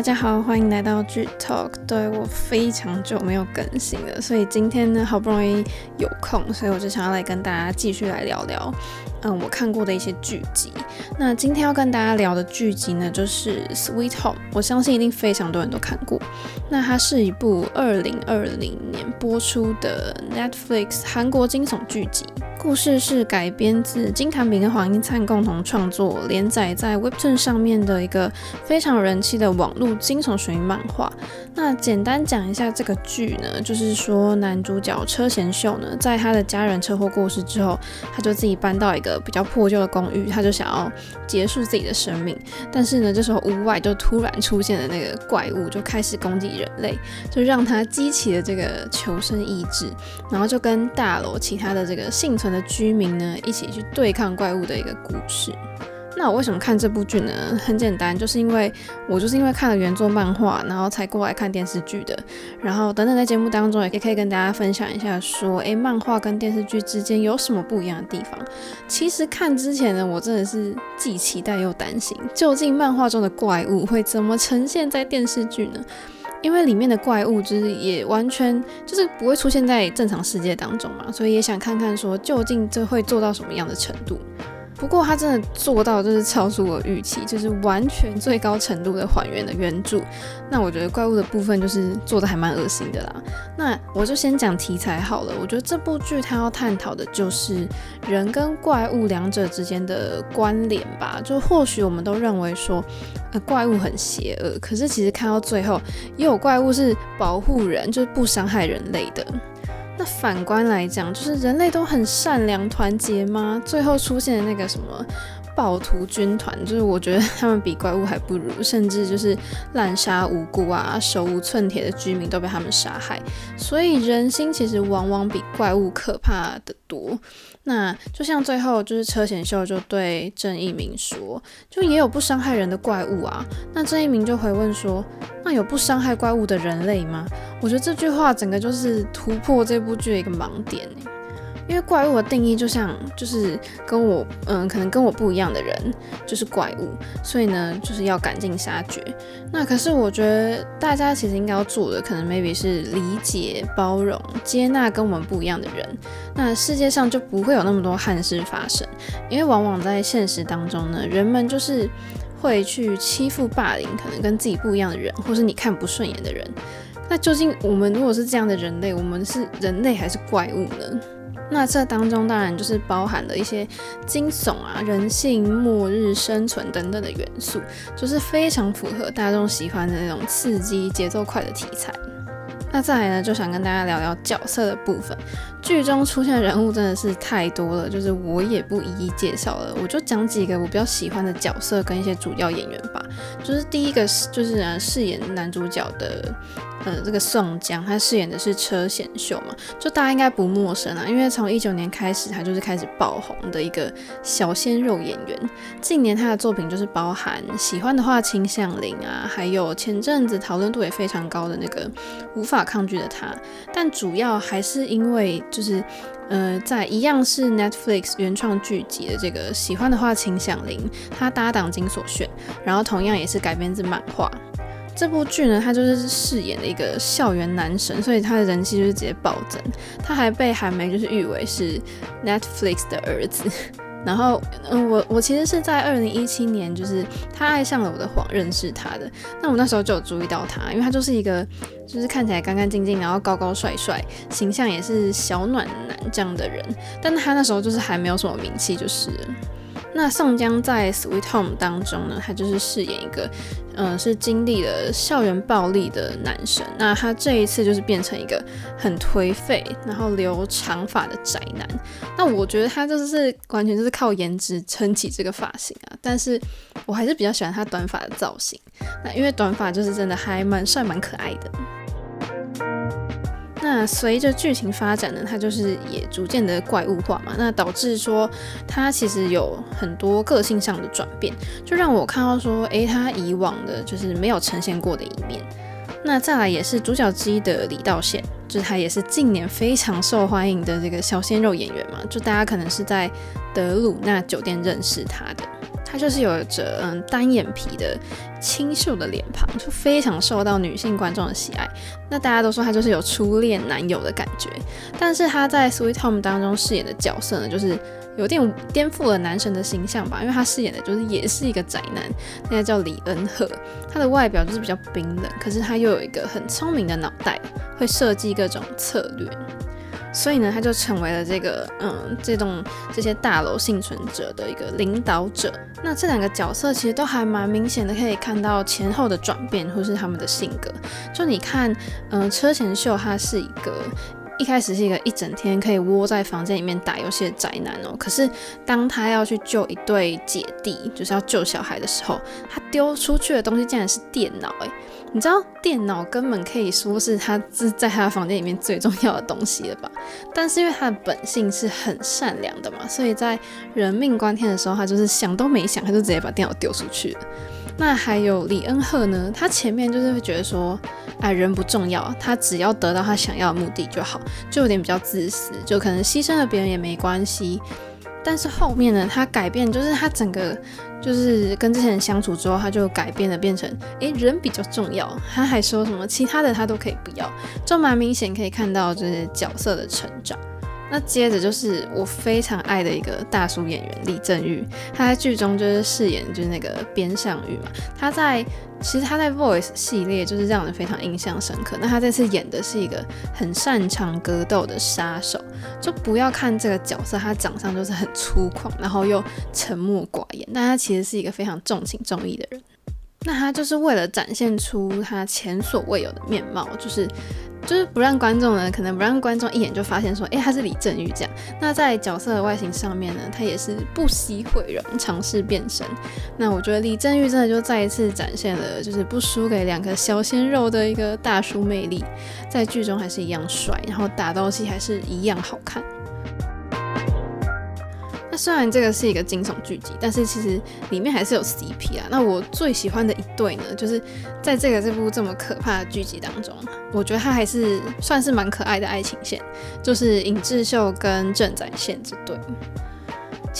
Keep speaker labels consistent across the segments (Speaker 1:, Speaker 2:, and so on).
Speaker 1: 大家好，欢迎来到剧 Talk。对，我非常久没有更新了，所以今天呢，好不容易有空，所以我就想要来跟大家继续来聊聊，嗯，我看过的一些剧集。那今天要跟大家聊的剧集呢，就是《Sweet Home》，我相信一定非常多人都看过。那它是一部二零二零年播出的 Netflix 韩国惊悚剧集。故事是改编自金谭比跟黄英灿共同创作、连载在 Webtoon 上面的一个非常人气的网络惊悚悬疑漫画。那简单讲一下这个剧呢，就是说男主角车贤秀呢，在他的家人车祸过世之后，他就自己搬到一个比较破旧的公寓，他就想要结束自己的生命。但是呢，这时候屋外就突然出现了那个怪物，就开始攻击人类，就让他激起了这个求生意志，然后就跟大楼其他的这个幸存的居民呢，一起去对抗怪物的一个故事。那我为什么看这部剧呢？很简单，就是因为我就是因为看了原作漫画，然后才过来看电视剧的。然后等等在节目当中也可以跟大家分享一下，说，诶，漫画跟电视剧之间有什么不一样的地方？其实看之前呢，我真的是既期待又担心，究竟漫画中的怪物会怎么呈现在电视剧呢？因为里面的怪物就是也完全就是不会出现在正常世界当中嘛，所以也想看看说究竟这会做到什么样的程度。不过他真的做到就是超出我预期，就是完全最高程度的还原了原著。那我觉得怪物的部分就是做的还蛮恶心的啦。那我就先讲题材好了。我觉得这部剧它要探讨的就是人跟怪物两者之间的关联吧。就或许我们都认为说，呃，怪物很邪恶，可是其实看到最后，也有怪物是保护人，就是不伤害人类的。那反观来讲，就是人类都很善良团结吗？最后出现的那个什么暴徒军团，就是我觉得 他们比怪物还不如，甚至就是滥杀无辜啊，手无寸铁的居民都被他们杀害。所以人心其实往往比怪物可怕的多。那就像最后就是车贤秀就对郑一鸣说，就也有不伤害人的怪物啊。那郑一鸣就回问说，那有不伤害怪物的人类吗？我觉得这句话整个就是突破这部剧的一个盲点。因为怪物的定义就像就是跟我嗯，可能跟我不一样的人就是怪物，所以呢就是要赶尽杀绝。那可是我觉得大家其实应该要做的，可能 maybe 是理解、包容、接纳跟我们不一样的人，那世界上就不会有那么多憾事发生。因为往往在现实当中呢，人们就是会去欺负、霸凌可能跟自己不一样的人，或是你看不顺眼的人。那究竟我们如果是这样的人类，我们是人类还是怪物呢？那这当中当然就是包含了一些惊悚啊、人性、末日生存等等的元素，就是非常符合大众喜欢的那种刺激、节奏快的题材。那再来呢，就想跟大家聊聊角色的部分。剧中出现的人物真的是太多了，就是我也不一一介绍了，我就讲几个我比较喜欢的角色跟一些主要演员吧。就是第一个是就是呢饰演男主角的。呃，这个宋江他饰演的是车贤秀嘛，就大家应该不陌生啊，因为从一九年开始，他就是开始爆红的一个小鲜肉演员。近年他的作品就是包含喜欢的话，倾向零啊，还有前阵子讨论度也非常高的那个无法抗拒的他。但主要还是因为就是呃，在一样是 Netflix 原创剧集的这个喜欢的话，请响铃，他搭档金所炫，然后同样也是改编自漫画。这部剧呢，他就是饰演的一个校园男神，所以他的人气就是直接暴增。他还被韩媒就是誉为是 Netflix 的儿子。然后，嗯，我我其实是在二零一七年，就是他爱上了我的谎认识他的。那我那时候就有注意到他，因为他就是一个就是看起来干干净净，然后高高帅帅，形象也是小暖男这样的人。但他那时候就是还没有什么名气，就是。那宋江在《Sweet Home》当中呢，他就是饰演一个，嗯、是经历了校园暴力的男生。那他这一次就是变成一个很颓废，然后留长发的宅男。那我觉得他就是完全就是靠颜值撑起这个发型啊。但是我还是比较喜欢他短发的造型。那因为短发就是真的还蛮帅、蛮可爱的。那随着剧情发展呢，它就是也逐渐的怪物化嘛，那导致说它其实有很多个性上的转变，就让我看到说，诶，他以往的就是没有呈现过的一面。那再来也是主角之一的李道宪，就是他也是近年非常受欢迎的这个小鲜肉演员嘛，就大家可能是在德鲁纳酒店认识他的。她就是有着嗯单眼皮的清秀的脸庞，就非常受到女性观众的喜爱。那大家都说她就是有初恋男友的感觉，但是她在《Sweet Home》当中饰演的角色呢，就是有点颠覆了男神的形象吧，因为她饰演的就是也是一个宅男，那个叫李恩赫，他的外表就是比较冰冷，可是他又有一个很聪明的脑袋，会设计各种策略。所以呢，他就成为了这个嗯，这栋这些大楼幸存者的一个领导者。那这两个角色其实都还蛮明显的，可以看到前后的转变，或是他们的性格。就你看，嗯，车前秀他是一个一开始是一个一整天可以窝在房间里面打游戏的宅男哦。可是当他要去救一对姐弟，就是要救小孩的时候，他丢出去的东西竟然是电脑诶。你知道电脑根本可以说是他是在他的房间里面最重要的东西了吧？但是因为他的本性是很善良的嘛，所以在人命关天的时候，他就是想都没想，他就直接把电脑丢出去了。那还有李恩赫呢？他前面就是会觉得说，哎，人不重要，他只要得到他想要的目的就好，就有点比较自私，就可能牺牲了别人也没关系。但是后面呢，他改变，就是他整个。就是跟这些人相处之后，他就改变了，变成诶，人比较重要。他还说什么其他的他都可以不要，就蛮明显可以看到就是角色的成长。那接着就是我非常爱的一个大叔演员李正玉，他在剧中就是饰演就是那个边尚玉嘛。他在其实他在 Voice 系列就是让人非常印象深刻。那他这次演的是一个很擅长格斗的杀手，就不要看这个角色，他长相就是很粗犷，然后又沉默寡言，但他其实是一个非常重情重义的人。那他就是为了展现出他前所未有的面貌，就是。就是不让观众呢，可能不让观众一眼就发现说，诶，他是李正玉这样。那在角色的外形上面呢，他也是不惜毁容，尝试变身。那我觉得李正玉真的就再一次展现了，就是不输给两个小鲜肉的一个大叔魅力，在剧中还是一样帅，然后打斗戏还是一样好看。虽然这个是一个惊悚剧集，但是其实里面还是有 CP 啊。那我最喜欢的一对呢，就是在这个这部这么可怕的剧集当中，我觉得他还是算是蛮可爱的爱情线，就是尹智秀跟郑宰宪这对。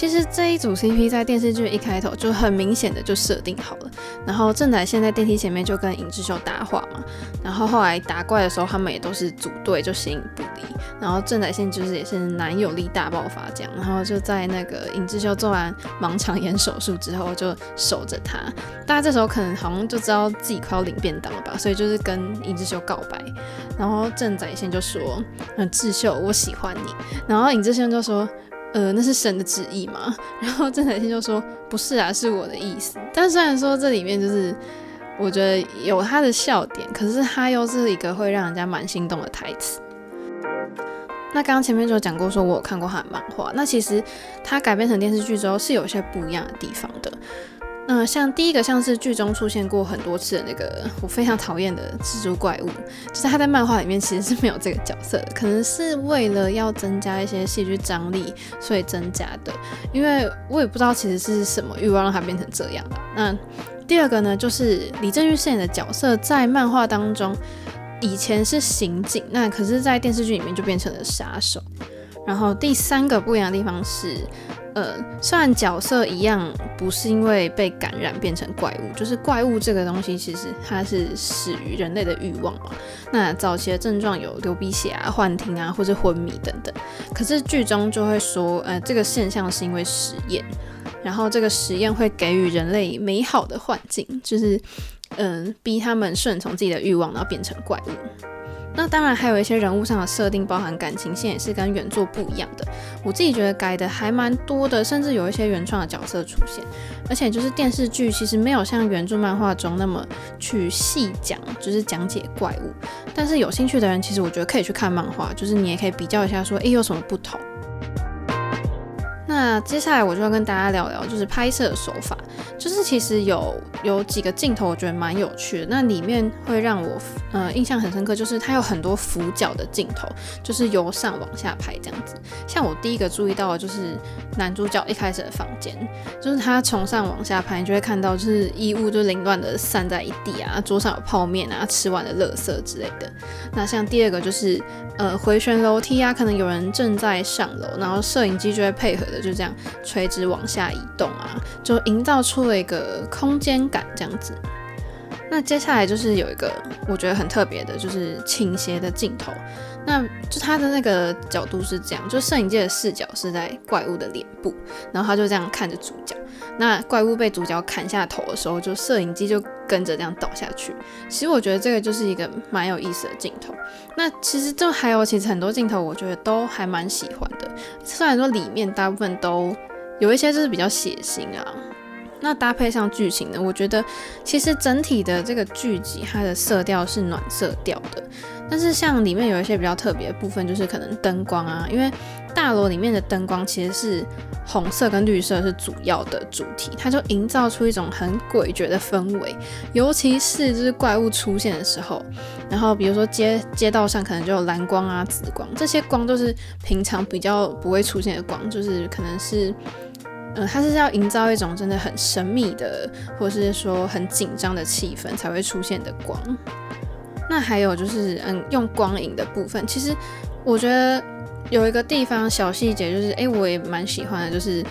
Speaker 1: 其实这一组 CP 在电视剧一开头就很明显的就设定好了，然后郑宰宪在电梯前面就跟尹智秀搭话嘛，然后后来打怪的时候他们也都是组队就形影不离，然后郑宰宪就是也是男友力大爆发这样，然后就在那个尹智秀做完盲肠炎手术之后就守着他，大家这时候可能好像就知道自己快要领便当了吧，所以就是跟尹智秀告白，然后郑宰宪就说，嗯，智秀我喜欢你，然后尹智秀就说。呃，那是神的旨意嘛？然后郑宰宪就说不是啊，是我的意思。但虽然说这里面就是我觉得有他的笑点，可是他又是一个会让人家蛮心动的台词。那刚刚前面就讲过，说我有看过他的漫画，那其实他改编成电视剧之后是有些不一样的地方的。嗯、像第一个像是剧中出现过很多次的那个我非常讨厌的蜘蛛怪物，就是他在漫画里面其实是没有这个角色的，可能是为了要增加一些戏剧张力，所以增加的。因为我也不知道其实是什么欲望让他变成这样的。那第二个呢，就是李正玉饰演的角色在漫画当中以前是刑警，那可是在电视剧里面就变成了杀手。然后第三个不一样的地方是。呃，虽然角色一样，不是因为被感染变成怪物，就是怪物这个东西，其实它是始于人类的欲望嘛。那早期的症状有流鼻血啊、幻听啊，或者昏迷等等。可是剧中就会说，呃，这个现象是因为实验，然后这个实验会给予人类美好的幻境，就是嗯、逼他们顺从自己的欲望，然后变成怪物。那当然还有一些人物上的设定，包含感情线也是跟原作不一样的。我自己觉得改的还蛮多的，甚至有一些原创的角色出现。而且就是电视剧其实没有像原著漫画中那么去细讲，就是讲解怪物。但是有兴趣的人，其实我觉得可以去看漫画，就是你也可以比较一下说，诶，有什么不同。那接下来我就要跟大家聊聊，就是拍摄手法，就是其实有有几个镜头我觉得蛮有趣的。那里面会让我呃印象很深刻，就是它有很多俯角的镜头，就是由上往下拍这样子。像我第一个注意到的就是男主角一开始的房间，就是他从上往下拍，你就会看到就是衣物就凌乱的散在一地啊，桌上有泡面啊，吃完的垃圾之类的。那像第二个就是呃回旋楼梯啊，可能有人正在上楼，然后摄影机就会配合的。就这样垂直往下移动啊，就营造出做了一个空间感这样子。那接下来就是有一个我觉得很特别的，就是倾斜的镜头。那就它的那个角度是这样，就摄影界的视角是在怪物的脸部，然后他就这样看着主角。那怪物被主角砍下头的时候，就摄影机就跟着这样倒下去。其实我觉得这个就是一个蛮有意思的镜头。那其实就还有其实很多镜头，我觉得都还蛮喜欢的。虽然说里面大部分都有一些就是比较血腥啊。那搭配上剧情呢，我觉得其实整体的这个剧集它的色调是暖色调的，但是像里面有一些比较特别的部分，就是可能灯光啊，因为大楼里面的灯光其实是红色跟绿色是主要的主题，它就营造出一种很诡谲的氛围，尤其是就是怪物出现的时候，然后比如说街街道上可能就有蓝光啊、紫光，这些光都是平常比较不会出现的光，就是可能是。呃，它是要营造一种真的很神秘的，或是说很紧张的气氛才会出现的光。那还有就是，嗯，用光影的部分，其实我觉得有一个地方小细节，就是，哎，我也蛮喜欢的，就是，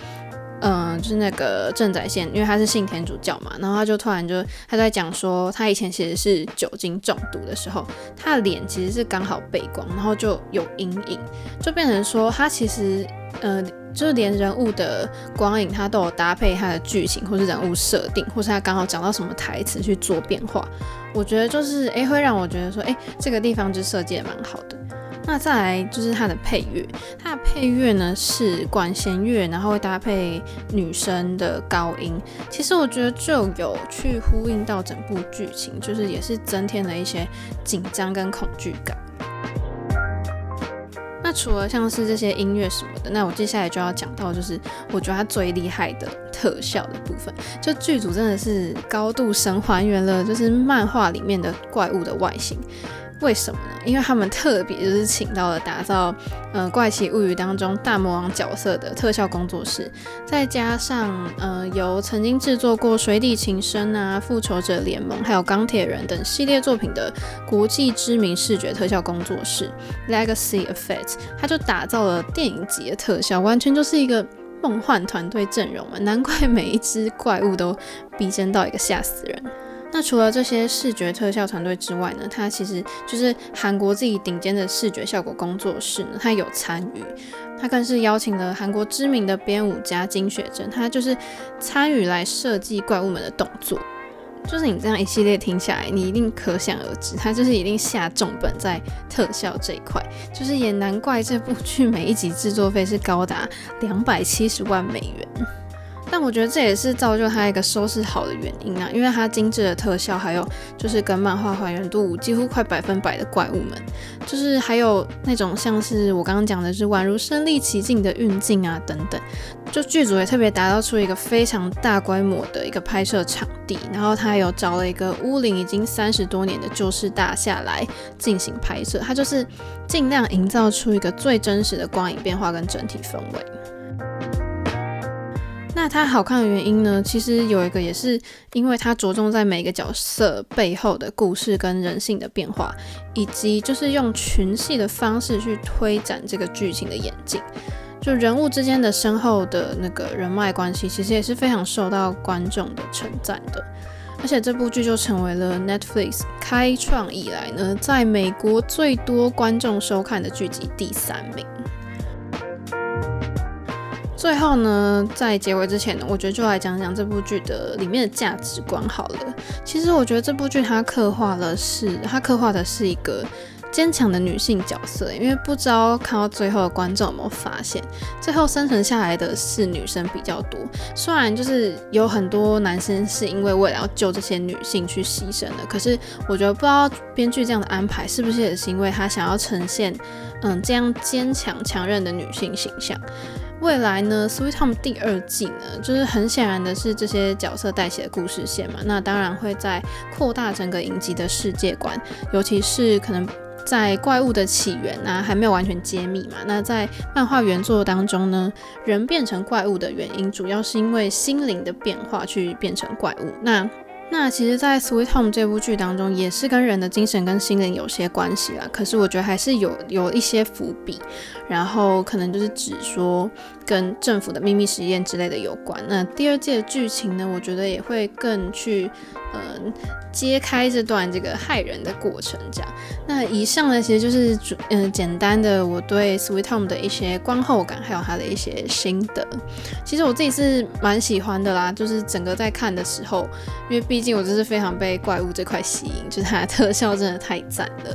Speaker 1: 嗯，就是那个郑宰宪，因为他是信天主教嘛，然后他就突然就他在讲说，他以前其实是酒精中毒的时候，他的脸其实是刚好背光，然后就有阴影，就变成说他其实，呃。就是连人物的光影，它都有搭配它的剧情，或是人物设定，或是他刚好讲到什么台词去做变化。我觉得就是诶、欸，会让我觉得说，诶、欸，这个地方就设计的蛮好的。那再来就是它的配乐，它的配乐呢是管弦乐，然后会搭配女生的高音。其实我觉得就有去呼应到整部剧情，就是也是增添了一些紧张跟恐惧感。那除了像是这些音乐什么的，那我接下来就要讲到，就是我觉得它最厉害的特效的部分。就剧组真的是高度神还原了，就是漫画里面的怪物的外形。为什么呢？因为他们特别就是请到了打造《呃怪奇物语》当中大魔王角色的特效工作室，再加上呃由曾经制作过《水底情深》啊、《复仇者联盟》还有《钢铁人》等系列作品的国际知名视觉特效工作室 Legacy Effects，他就打造了电影级的特效，完全就是一个梦幻团队阵容嘛，难怪每一只怪物都逼真到一个吓死人。那除了这些视觉特效团队之外呢，它其实就是韩国自己顶尖的视觉效果工作室呢，它有参与，它更是邀请了韩国知名的编舞家金雪珍，他就是参与来设计怪物们的动作。就是你这样一系列听下来，你一定可想而知，他就是一定下重本在特效这一块，就是也难怪这部剧每一集制作费是高达两百七十万美元。但我觉得这也是造就它一个收视好的原因啊，因为它精致的特效，还有就是跟漫画还原度几乎快百分百的怪物们，就是还有那种像是我刚刚讲的，是宛如身临其境的运镜啊等等，就剧组也特别打造出一个非常大规模的一个拍摄场地，然后他有找了一个屋龄已经三十多年的旧式大厦来进行拍摄，它就是尽量营造出一个最真实的光影变化跟整体氛围。那它好看的原因呢？其实有一个也是因为它着重在每个角色背后的故事跟人性的变化，以及就是用群戏的方式去推展这个剧情的演进。就人物之间的深厚的那个人脉关系，其实也是非常受到观众的称赞的。而且这部剧就成为了 Netflix 开创以来呢，在美国最多观众收看的剧集第三名。最后呢，在结尾之前呢，我觉得就来讲讲这部剧的里面的价值观好了。其实我觉得这部剧它刻画了是，它刻画的是一个坚强的女性角色。因为不知道看到最后的观众有没有发现，最后生存下来的是女生比较多。虽然就是有很多男生是因为为了要救这些女性去牺牲的，可是我觉得不知道编剧这样的安排是不是也是因为他想要呈现嗯这样坚强强韧的女性形象。未来呢，《Sweet Home》第二季呢，就是很显然的是这些角色带起的故事线嘛，那当然会在扩大整个影集的世界观，尤其是可能在怪物的起源啊还没有完全揭秘嘛，那在漫画原作当中呢，人变成怪物的原因主要是因为心灵的变化去变成怪物，那那其实，在《Sweet Home》这部剧当中，也是跟人的精神跟心灵有些关系啦。可是我觉得还是有有一些伏笔，然后可能就是指说跟政府的秘密实验之类的有关。那第二季的剧情呢，我觉得也会更去嗯揭开这段这个害人的过程。这样，那以上呢，其实就是主嗯简单的我对《Sweet Home》的一些观后感，还有它的一些心得。其实我自己是蛮喜欢的啦，就是整个在看的时候，因为毕毕竟我就是非常被怪物这块吸引，就是它的特效真的太赞了。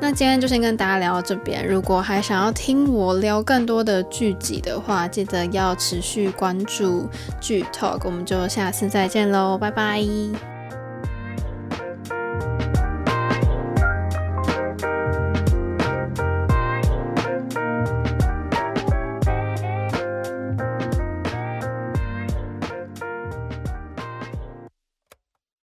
Speaker 1: 那今天就先跟大家聊到这边，如果还想要听我聊更多的剧集的话，记得要持续关注剧 Talk，我们就下次再见喽，拜拜。